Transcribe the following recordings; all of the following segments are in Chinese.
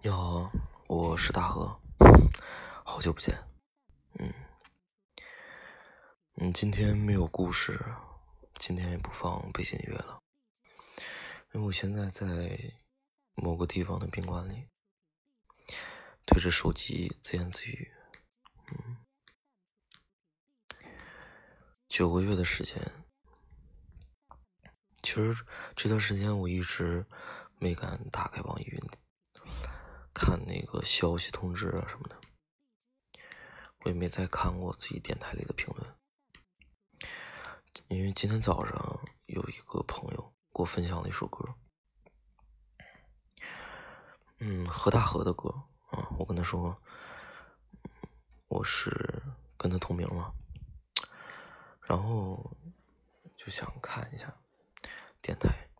你好，我是大河，好久不见。嗯，嗯，今天没有故事，今天也不放背景音乐了，因为我现在在某个地方的宾馆里，对着手机自言自语。嗯，九个月的时间，其实这段时间我一直没敢打开网易云。看那个消息通知啊什么的，我也没再看过自己电台里的评论，因为今天早上有一个朋友给我分享了一首歌，嗯，何大河的歌。啊，我跟他说，我是跟他同名嘛，然后就想看一下电台，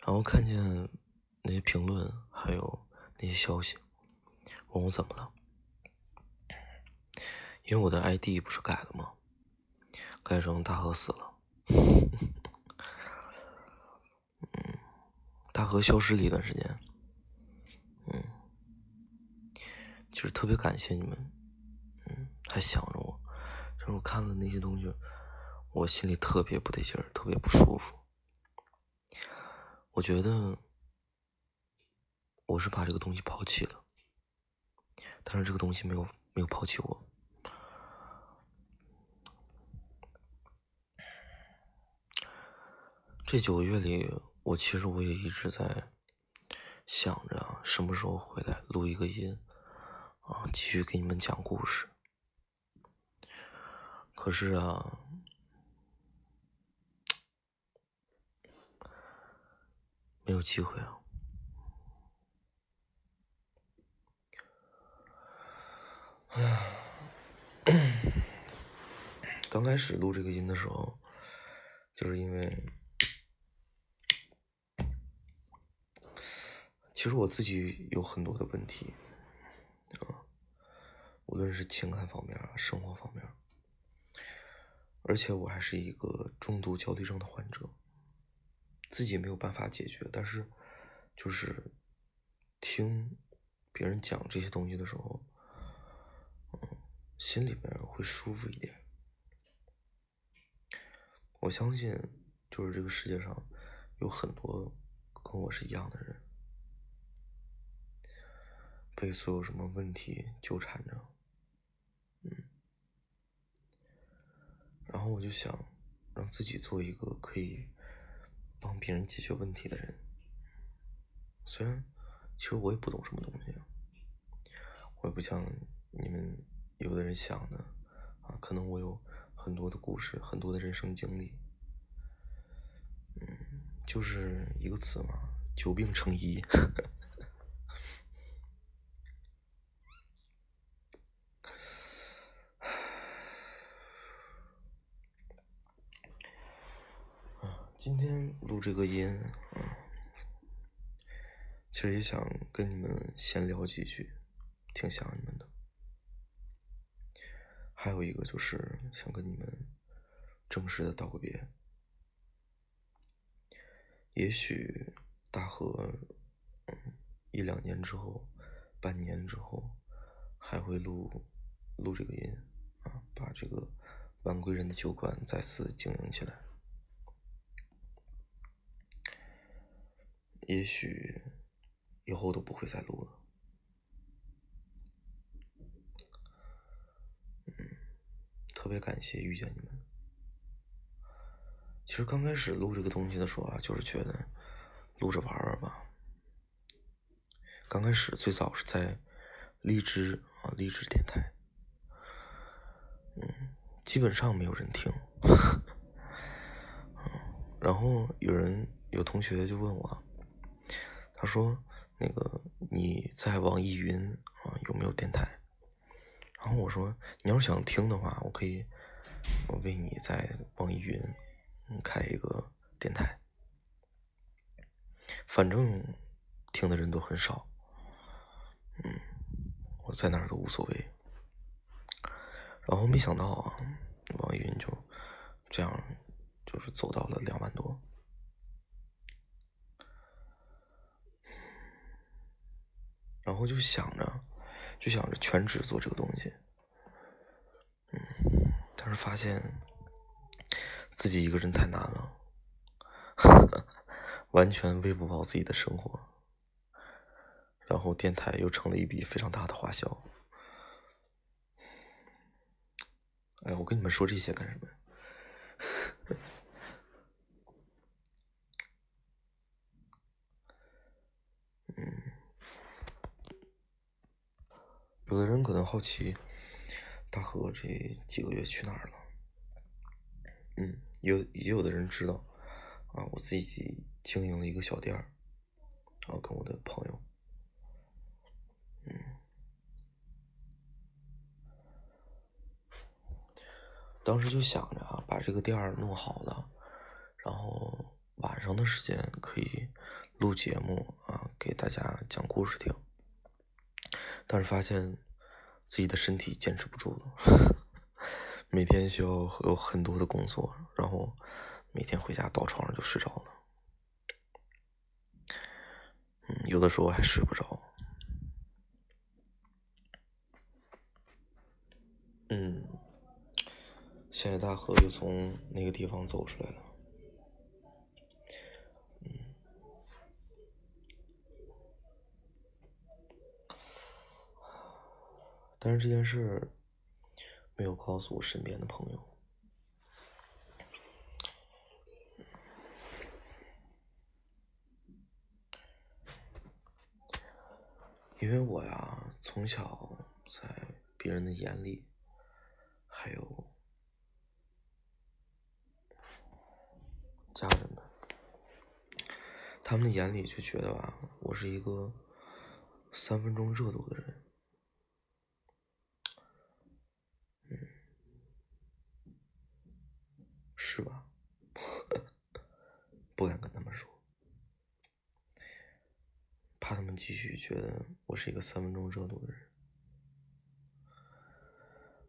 然后看见。那些评论，还有那些消息，问我怎么了？因为我的 ID 不是改了吗？改成大河死了。嗯，大河消失了一段时间。嗯，就是特别感谢你们，嗯，还想着我。就是我看了那些东西，我心里特别不得劲儿，特别不舒服。我觉得。我是把这个东西抛弃了，但是这个东西没有没有抛弃我。这九个月里，我其实我也一直在想着什么时候回来录一个音，啊，继续给你们讲故事。可是啊，没有机会啊。刚开始录这个音的时候，就是因为，其实我自己有很多的问题，啊，无论是情感方面啊，生活方面，而且我还是一个重度焦虑症的患者，自己没有办法解决，但是就是听别人讲这些东西的时候。心里边会舒服一点。我相信，就是这个世界上有很多跟我是一样的人，被所有什么问题纠缠着，嗯，然后我就想让自己做一个可以帮别人解决问题的人。虽然其实我也不懂什么东西，我也不像你们。有的人想的啊，可能我有很多的故事，很多的人生经历，嗯，就是一个词嘛，久病成医。今天录这个音，嗯，其实也想跟你们闲聊几句，挺想你们的。还有一个就是想跟你们正式的道个别。也许大河嗯一两年之后、半年之后还会录录这个音啊，把这个晚归人的酒馆再次经营起来。也许以后都不会再录了。特特别感谢遇见你们。其实刚开始录这个东西的时候啊，就是觉得录着玩玩吧。刚开始最早是在荔枝啊，荔枝电台，嗯，基本上没有人听。嗯，然后有人有同学就问我，他说：“那个你在网易云啊有没有电台？”然后我说：“你要是想听的话，我可以，我为你在网易云开一个电台，反正听的人都很少，嗯，我在哪儿都无所谓。”然后没想到啊，网易云就这样，就是走到了两万多。然后就想着，就想着全职做这个东西，嗯，但是发现自己一个人太难了，完全喂不饱自己的生活，然后电台又成了一笔非常大的花销。哎，我跟你们说这些干什么？嗯，有的人可能好奇，大河这几个月去哪儿了？嗯，有也有的人知道，啊，我自己经营了一个小店儿，然后跟我的朋友，嗯，当时就想着啊，把这个店儿弄好了，然后晚上的时间可以录节目啊，给大家讲故事听。但是发现自己的身体坚持不住了，每天需要有很多的工作，然后每天回家到床上就睡着了。嗯，有的时候还睡不着。嗯，现在大河又从那个地方走出来了。嗯，但是这件事没有告诉我身边的朋友。因为我呀，从小在别人的眼里，还有家人们，他们的眼里就觉得吧，我是一个三分钟热度的人，嗯，是吧？不敢跟他们说。怕他们继续觉得我是一个三分钟热度的人。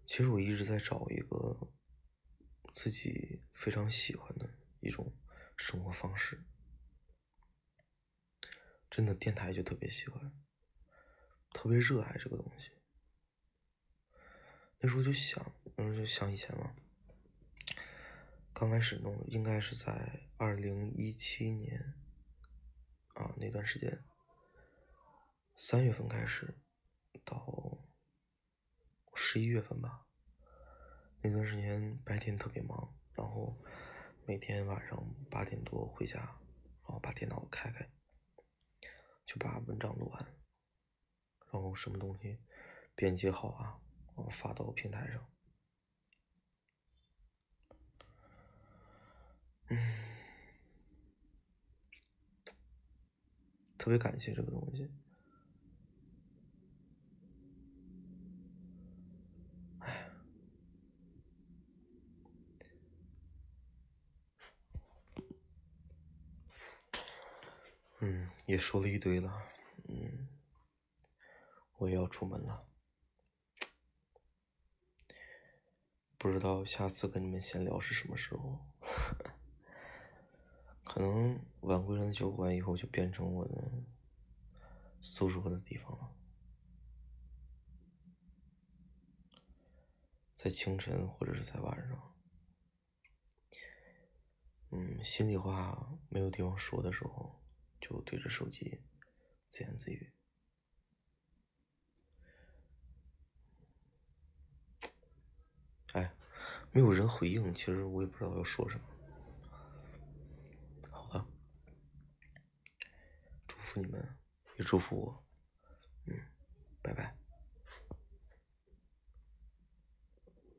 其实我一直在找一个自己非常喜欢的一种生活方式。真的，电台就特别喜欢，特别热爱这个东西。那时候就想，那时候就想以前嘛，刚开始弄，应该是在二零一七年啊那段时间。三月份开始，到十一月份吧，那段时间白天特别忙，然后每天晚上八点多回家，然后把电脑开开，就把文章录完，然后什么东西编辑好啊，然后发到平台上。嗯特别感谢这个东西。嗯，也说了一堆了，嗯，我也要出门了，不知道下次跟你们闲聊是什么时候，可能晚归人的酒馆以后就变成我的诉说的地方了，在清晨或者是在晚上，嗯，心里话没有地方说的时候。就对着手机自言自语，哎，没有人回应，其实我也不知道要说什么。好了，祝福你们，也祝福我，嗯，拜拜。